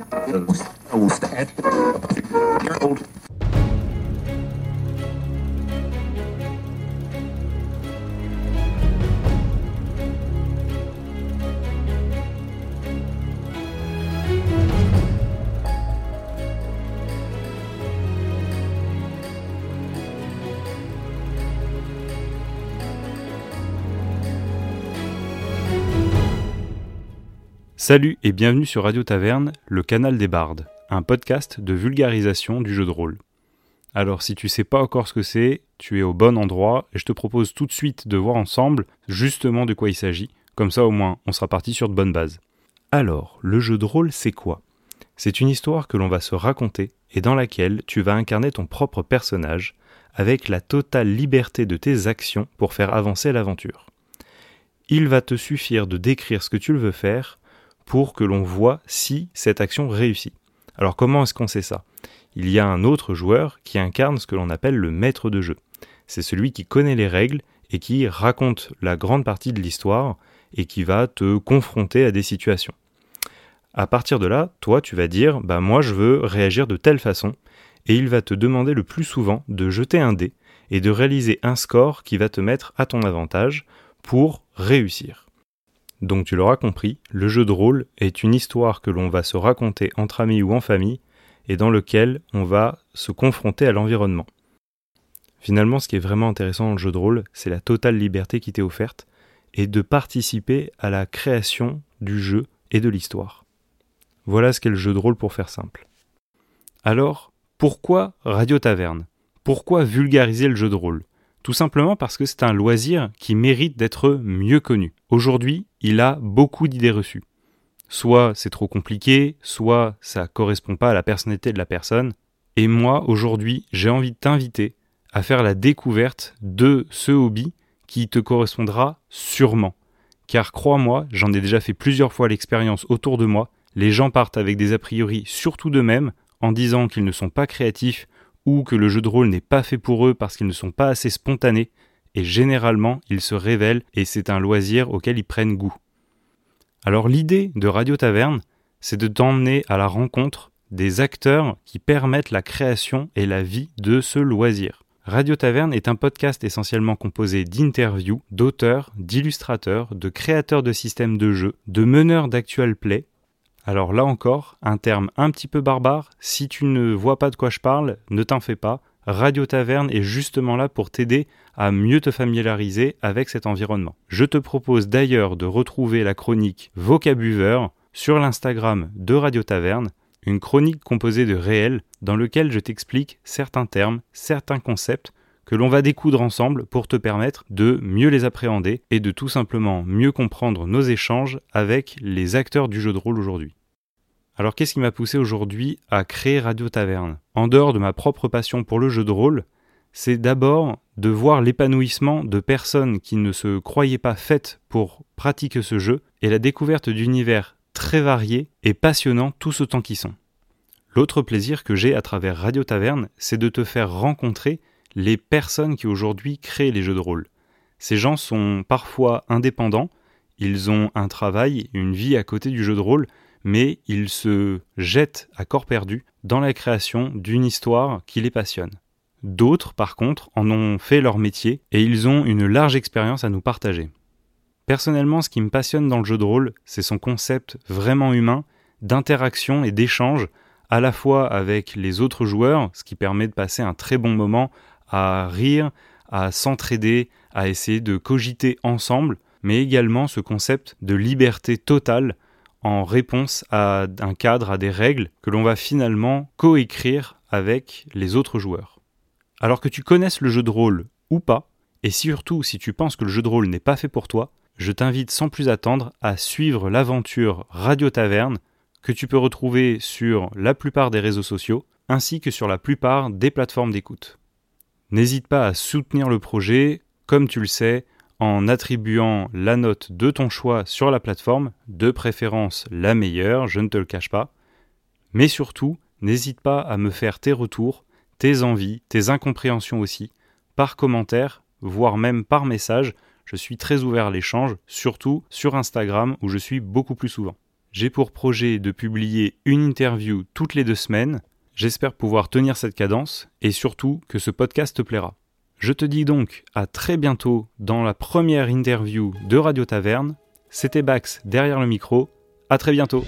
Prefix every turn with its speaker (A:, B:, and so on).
A: I was dead. Year old. Salut et bienvenue sur Radio Taverne, le canal des bardes, un podcast de vulgarisation du jeu de rôle. Alors si tu sais pas encore ce que c'est, tu es au bon endroit et je te propose tout de suite de voir ensemble justement de quoi il s'agit, comme ça au moins on sera parti sur de bonnes bases. Alors, le jeu de rôle c'est quoi? C'est une histoire que l'on va se raconter et dans laquelle tu vas incarner ton propre personnage avec la totale liberté de tes actions pour faire avancer l'aventure. Il va te suffire de décrire ce que tu veux faire pour que l'on voit si cette action réussit. Alors comment est-ce qu'on sait ça? Il y a un autre joueur qui incarne ce que l'on appelle le maître de jeu. C'est celui qui connaît les règles et qui raconte la grande partie de l'histoire et qui va te confronter à des situations. À partir de là, toi tu vas dire bah moi je veux réagir de telle façon et il va te demander le plus souvent de jeter un dé et de réaliser un score qui va te mettre à ton avantage pour réussir. Donc tu l'auras compris, le jeu de rôle est une histoire que l'on va se raconter entre amis ou en famille et dans lequel on va se confronter à l'environnement. Finalement, ce qui est vraiment intéressant dans le jeu de rôle, c'est la totale liberté qui t'est offerte et de participer à la création du jeu et de l'histoire. Voilà ce qu'est le jeu de rôle pour faire simple. Alors, pourquoi Radio Taverne? Pourquoi vulgariser le jeu de rôle? Tout simplement parce que c'est un loisir qui mérite d'être mieux connu. Aujourd'hui, il a beaucoup d'idées reçues. Soit c'est trop compliqué, soit ça correspond pas à la personnalité de la personne. Et moi, aujourd'hui, j'ai envie de t'inviter à faire la découverte de ce hobby qui te correspondra sûrement. Car crois-moi, j'en ai déjà fait plusieurs fois l'expérience autour de moi, les gens partent avec des a priori surtout d'eux-mêmes, en disant qu'ils ne sont pas créatifs ou que le jeu de rôle n'est pas fait pour eux parce qu'ils ne sont pas assez spontanés, et généralement ils se révèlent et c'est un loisir auquel ils prennent goût. Alors l'idée de Radio Taverne, c'est de t'emmener à la rencontre des acteurs qui permettent la création et la vie de ce loisir. Radio Taverne est un podcast essentiellement composé d'interviews, d'auteurs, d'illustrateurs, de créateurs de systèmes de jeux, de meneurs d'actual play alors là encore, un terme un petit peu barbare, si tu ne vois pas de quoi je parle, ne t'en fais pas, Radio Taverne est justement là pour t'aider à mieux te familiariser avec cet environnement. Je te propose d'ailleurs de retrouver la chronique Vocabuveur sur l'Instagram de Radio Taverne, une chronique composée de réels dans lequel je t'explique certains termes, certains concepts que l'on va découdre ensemble pour te permettre de mieux les appréhender et de tout simplement mieux comprendre nos échanges avec les acteurs du jeu de rôle aujourd'hui. Alors qu'est-ce qui m'a poussé aujourd'hui à créer Radio Taverne? En dehors de ma propre passion pour le jeu de rôle, c'est d'abord de voir l'épanouissement de personnes qui ne se croyaient pas faites pour pratiquer ce jeu et la découverte d'univers très variés et passionnants tout autant qu'ils sont. L'autre plaisir que j'ai à travers Radio Taverne, c'est de te faire rencontrer les personnes qui aujourd'hui créent les jeux de rôle. Ces gens sont parfois indépendants, ils ont un travail, une vie à côté du jeu de rôle, mais ils se jettent à corps perdu dans la création d'une histoire qui les passionne. D'autres, par contre, en ont fait leur métier et ils ont une large expérience à nous partager. Personnellement, ce qui me passionne dans le jeu de rôle, c'est son concept vraiment humain d'interaction et d'échange à la fois avec les autres joueurs, ce qui permet de passer un très bon moment à rire, à s'entraider, à essayer de cogiter ensemble, mais également ce concept de liberté totale en réponse à un cadre, à des règles que l'on va finalement coécrire avec les autres joueurs. Alors que tu connaisses le jeu de rôle ou pas, et surtout si tu penses que le jeu de rôle n'est pas fait pour toi, je t'invite sans plus attendre à suivre l'aventure Radio Taverne que tu peux retrouver sur la plupart des réseaux sociaux ainsi que sur la plupart des plateformes d'écoute. N'hésite pas à soutenir le projet, comme tu le sais, en attribuant la note de ton choix sur la plateforme, de préférence la meilleure, je ne te le cache pas. Mais surtout, n'hésite pas à me faire tes retours, tes envies, tes incompréhensions aussi, par commentaire, voire même par message. Je suis très ouvert à l'échange, surtout sur Instagram où je suis beaucoup plus souvent. J'ai pour projet de publier une interview toutes les deux semaines. J'espère pouvoir tenir cette cadence et surtout que ce podcast te plaira. Je te dis donc à très bientôt dans la première interview de Radio Taverne. C'était Bax derrière le micro. À très bientôt.